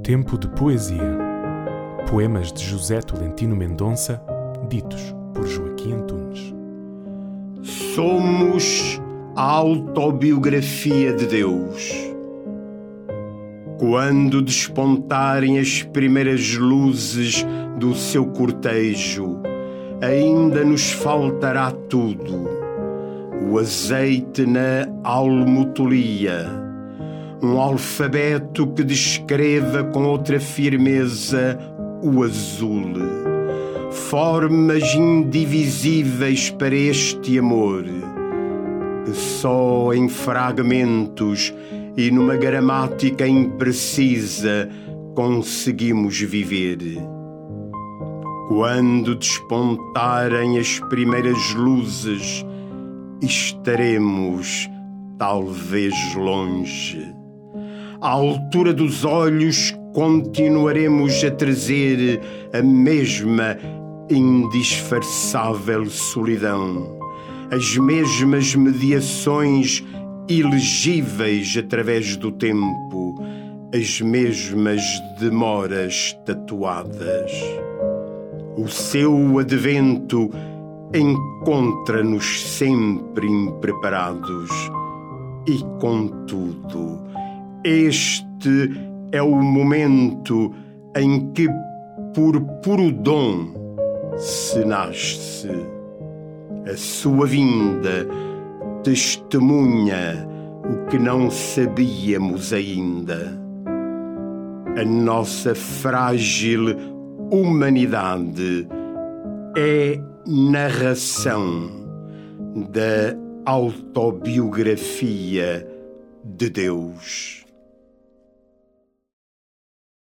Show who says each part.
Speaker 1: Tempo de poesia. Poemas de José Tolentino Mendonça, ditos por Joaquim Antunes.
Speaker 2: Somos a autobiografia de Deus. Quando despontarem as primeiras luzes do seu cortejo, ainda nos faltará tudo: o azeite na almotolia um alfabeto que descreva com outra firmeza o azul. Formas indivisíveis para este amor, só em fragmentos e numa gramática imprecisa conseguimos viver. Quando despontarem as primeiras luzes, estaremos talvez longe à altura dos olhos, continuaremos a trazer a mesma indisfarçável solidão, as mesmas mediações ilegíveis através do tempo, as mesmas demoras tatuadas. O seu advento encontra-nos sempre impreparados e, contudo, este é o momento em que, por puro dom, se nasce. A sua vinda testemunha o que não sabíamos ainda. A nossa frágil humanidade é narração da autobiografia de Deus.